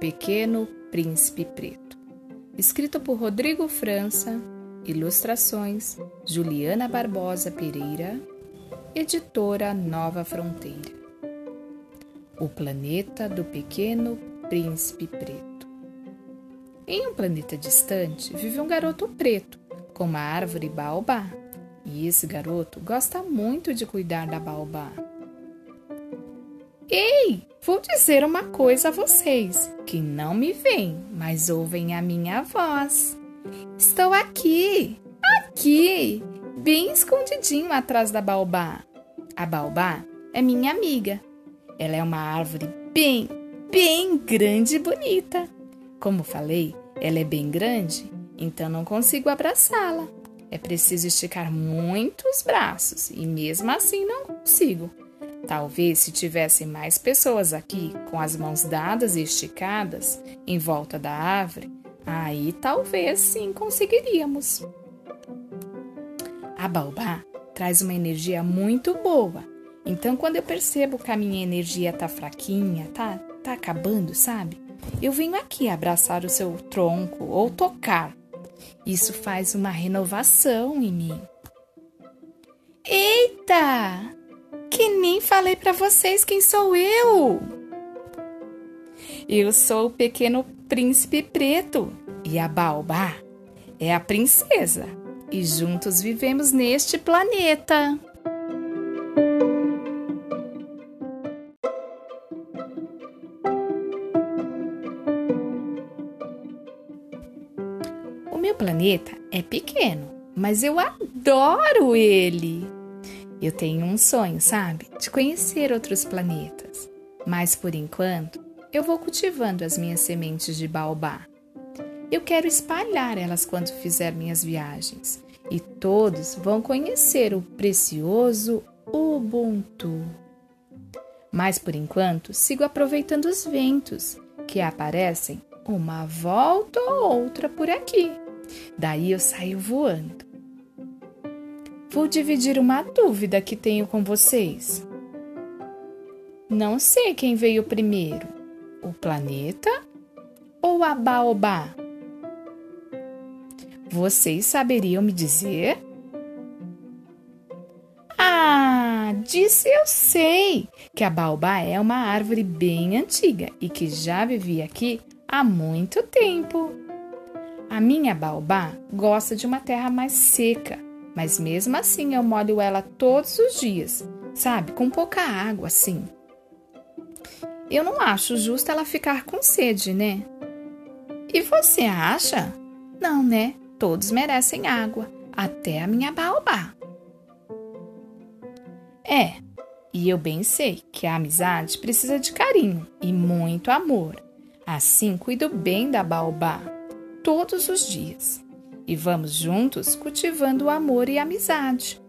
Pequeno Príncipe Preto. Escrito por Rodrigo França, ilustrações Juliana Barbosa Pereira, editora Nova Fronteira. O planeta do Pequeno Príncipe Preto. Em um planeta distante vive um garoto preto com uma árvore baobá. E esse garoto gosta muito de cuidar da baobá. Ei, vou dizer uma coisa a vocês que não me veem, mas ouvem a minha voz. Estou aqui, aqui, bem escondidinho atrás da baobá. A baobá é minha amiga. Ela é uma árvore bem, bem grande e bonita. Como falei, ela é bem grande, então não consigo abraçá-la. É preciso esticar muitos braços e mesmo assim não consigo. Talvez se tivessem mais pessoas aqui com as mãos dadas e esticadas em volta da árvore, aí talvez sim conseguiríamos. A baobá traz uma energia muito boa. Então, quando eu percebo que a minha energia tá fraquinha, tá, tá acabando, sabe? Eu venho aqui abraçar o seu tronco ou tocar. Isso faz uma renovação em mim. Eita! Que nem falei para vocês quem sou eu. Eu sou o pequeno príncipe preto e a Baobá é a princesa e juntos vivemos neste planeta. O meu planeta é pequeno, mas eu adoro ele. Eu tenho um sonho, sabe? De conhecer outros planetas. Mas por enquanto, eu vou cultivando as minhas sementes de baobá. Eu quero espalhar elas quando fizer minhas viagens. E todos vão conhecer o precioso Ubuntu. Mas por enquanto, sigo aproveitando os ventos que aparecem uma volta ou outra por aqui. Daí eu saio voando vou dividir uma dúvida que tenho com vocês. Não sei quem veio primeiro, o planeta ou a baobá? Vocês saberiam me dizer? Ah, disse eu sei que a baobá é uma árvore bem antiga e que já vivia aqui há muito tempo. A minha baobá gosta de uma terra mais seca mas mesmo assim eu molho ela todos os dias, sabe? Com pouca água, assim. Eu não acho justo ela ficar com sede, né? E você acha? Não, né? Todos merecem água, até a minha baobá. É, e eu bem sei que a amizade precisa de carinho e muito amor. Assim cuido bem da baobá todos os dias e vamos juntos cultivando o amor e a amizade.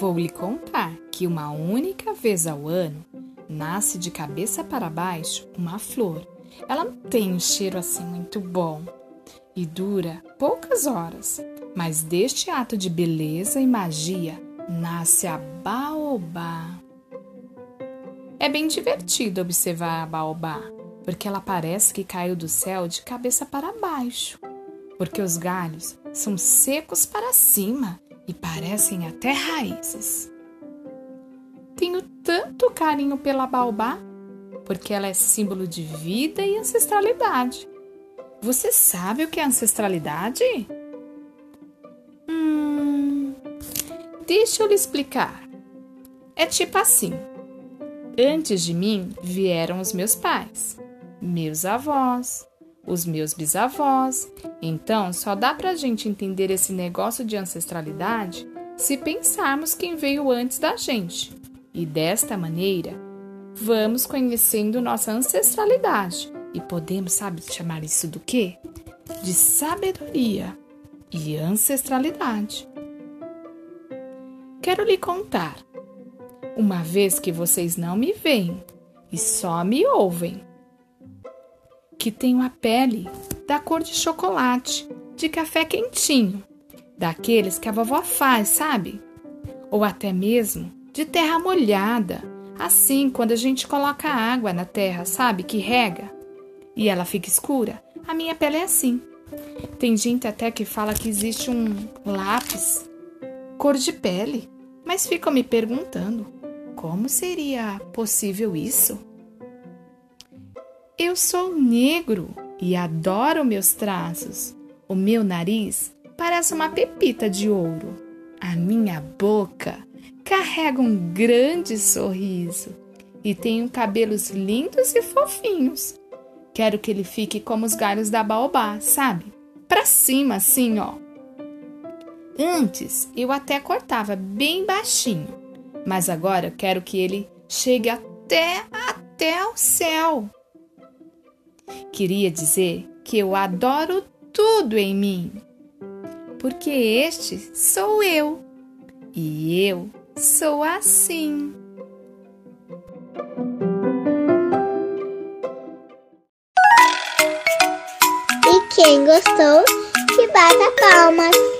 Vou lhe contar que uma única vez ao ano nasce de cabeça para baixo uma flor. Ela não tem um cheiro assim muito bom e dura poucas horas, mas deste ato de beleza e magia nasce a baobá. É bem divertido observar a baobá, porque ela parece que caiu do céu de cabeça para baixo, porque os galhos são secos para cima e parecem até raízes. Tenho tanto carinho pela baobá, porque ela é símbolo de vida e ancestralidade. Você sabe o que é ancestralidade? Deixa eu lhe explicar. É tipo assim: antes de mim vieram os meus pais, meus avós, os meus bisavós. Então, só dá pra gente entender esse negócio de ancestralidade se pensarmos quem veio antes da gente. E desta maneira, vamos conhecendo nossa ancestralidade e podemos, sabe, chamar isso do quê? De sabedoria e ancestralidade. Quero lhe contar. Uma vez que vocês não me veem e só me ouvem, que tenho a pele da cor de chocolate, de café quentinho, daqueles que a vovó faz, sabe? Ou até mesmo de terra molhada, assim quando a gente coloca água na terra, sabe? Que rega e ela fica escura. A minha pele é assim. Tem gente até que fala que existe um lápis cor de pele, mas ficam me perguntando como seria possível isso? Eu sou negro e adoro meus traços. O meu nariz parece uma pepita de ouro. A minha boca carrega um grande sorriso e tenho cabelos lindos e fofinhos. Quero que ele fique como os galhos da baobá, sabe? Pra cima, assim, ó. Antes eu até cortava bem baixinho, mas agora eu quero que ele chegue até até o céu. Queria dizer que eu adoro tudo em mim, porque este sou eu e eu sou assim. E quem gostou, que bata palmas.